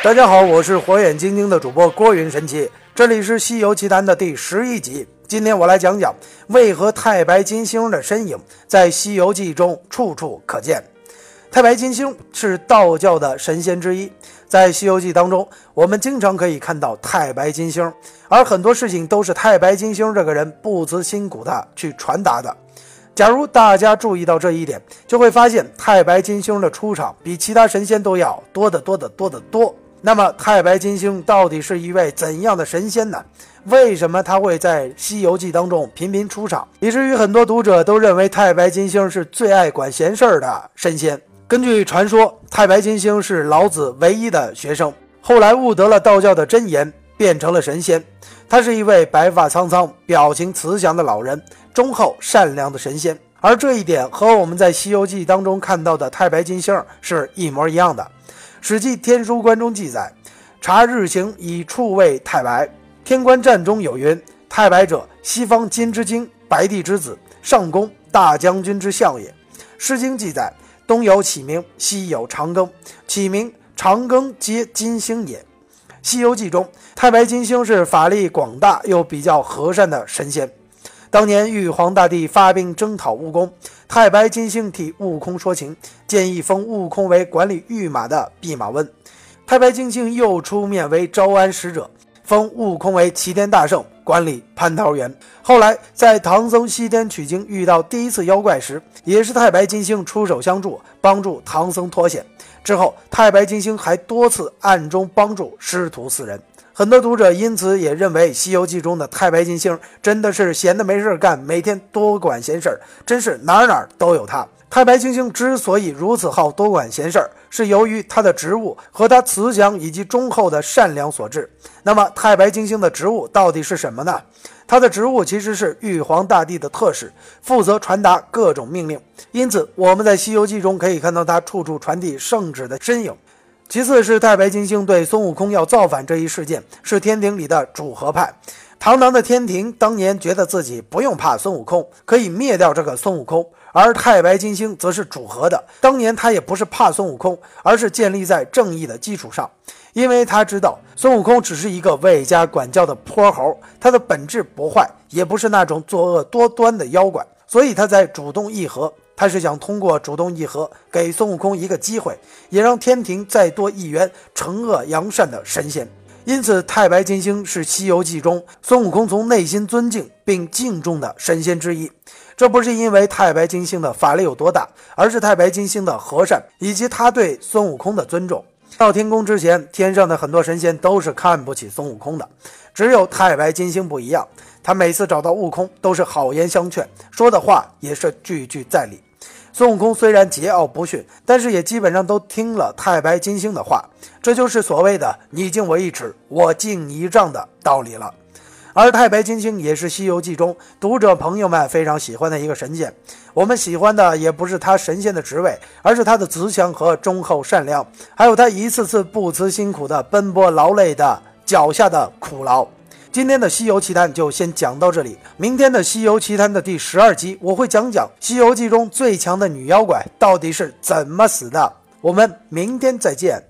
大家好，我是火眼金睛的主播郭云神奇，这里是《西游奇谈》的第十一集。今天我来讲讲为何太白金星的身影在《西游记》中处处可见。太白金星是道教的神仙之一，在《西游记》当中，我们经常可以看到太白金星，而很多事情都是太白金星这个人不辞辛苦的去传达的。假如大家注意到这一点，就会发现太白金星的出场比其他神仙都要多得多得多得多。那么，太白金星到底是一位怎样的神仙呢？为什么他会在《西游记》当中频频出场，以至于很多读者都认为太白金星是最爱管闲事儿的神仙？根据传说，太白金星是老子唯一的学生，后来悟得了道教的真言，变成了神仙。他是一位白发苍苍、表情慈祥的老人，忠厚善良的神仙。而这一点和我们在《西游记》当中看到的太白金星是一模一样的。《史记·天书观》中记载：“察日行以处位太白。”《天官战》中有云：“太白者，西方金之精，白帝之子，上宫大将军之相也。”《诗经》记载：“东有启明，西有长庚，启明、长庚皆金星也。”《西游记》中，太白金星是法力广大又比较和善的神仙。当年玉皇大帝发兵征讨悟空，太白金星替悟空说情，建议封悟空为管理御马的弼马温。太白金星又出面为招安使者，封悟空为齐天大圣，管理蟠桃园。后来在唐僧西天取经遇到第一次妖怪时，也是太白金星出手相助，帮助唐僧脱险。之后，太白金星还多次暗中帮助师徒四人。很多读者因此也认为，《西游记》中的太白金星真的是闲的没事干，每天多管闲事儿，真是哪哪都有他。太白金星之所以如此好多管闲事儿，是由于他的职务和他慈祥以及忠厚的善良所致。那么，太白金星的职务到底是什么呢？他的职务其实是玉皇大帝的特使，负责传达各种命令。因此，我们在《西游记》中可以看到他处处传递圣旨的身影。其次是太白金星对孙悟空要造反这一事件，是天庭里的主和派。堂堂的天庭当年觉得自己不用怕孙悟空，可以灭掉这个孙悟空；而太白金星则是主和的，当年他也不是怕孙悟空，而是建立在正义的基础上，因为他知道孙悟空只是一个为家管教的泼猴，他的本质不坏，也不是那种作恶多端的妖怪，所以他在主动议和。他是想通过主动议和，给孙悟空一个机会，也让天庭再多一员惩恶扬善的神仙。因此，太白金星是《西游记》中孙悟空从内心尊敬并敬重的神仙之一。这不是因为太白金星的法力有多大，而是太白金星的和善以及他对孙悟空的尊重。到天宫之前，天上的很多神仙都是看不起孙悟空的，只有太白金星不一样。他每次找到悟空，都是好言相劝，说的话也是句句在理。孙悟空虽然桀骜不驯，但是也基本上都听了太白金星的话，这就是所谓的“你敬我一尺，我敬一丈”的道理了。而太白金星也是《西游记》中读者朋友们非常喜欢的一个神仙。我们喜欢的也不是他神仙的职位，而是他的慈祥和忠厚善良，还有他一次次不辞辛苦的奔波劳累的脚下的苦劳。今天的《西游奇谈》就先讲到这里。明天的《西游奇谈》的第十二集，我会讲讲《西游记》中最强的女妖怪到底是怎么死的。我们明天再见。